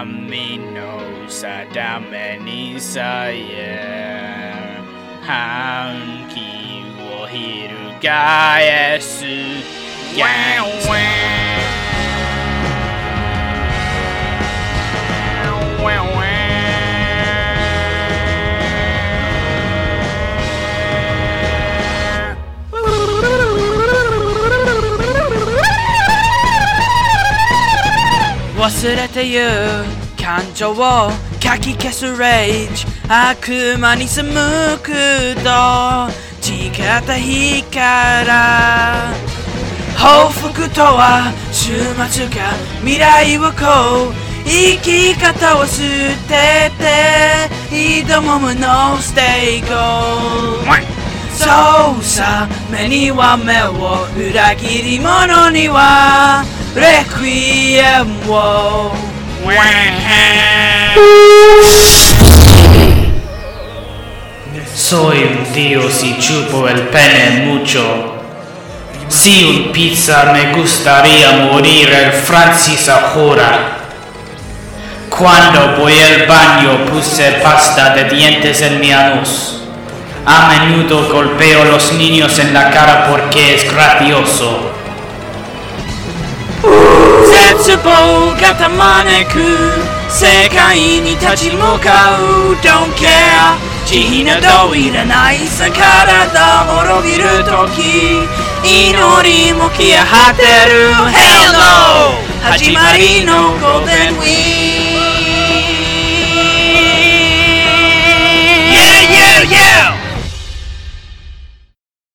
Aminosa Damenisa ye Hanki wo hirugaesu Wow wow. 忘れてゆ感情をかき消すレイジ悪魔に背くと誓った日から。報復とは週末か。未来をこう生き方を捨てて挑むものステイゴそうさ目には目を裏切り者には Requiem Soy un dios y chupo el pene mucho. Si un pizza me gustaría morir el Francis ahora. Cuando voy al baño puse pasta de dientes en mi anus. A menudo golpeo a los niños en la cara porque es gracioso. 絶望がたまねく世界に立ち向かう。Don't care 慈悲などいらないさ体滅びる時。祈りも消え果てる。Hell no 始まりの Golden Week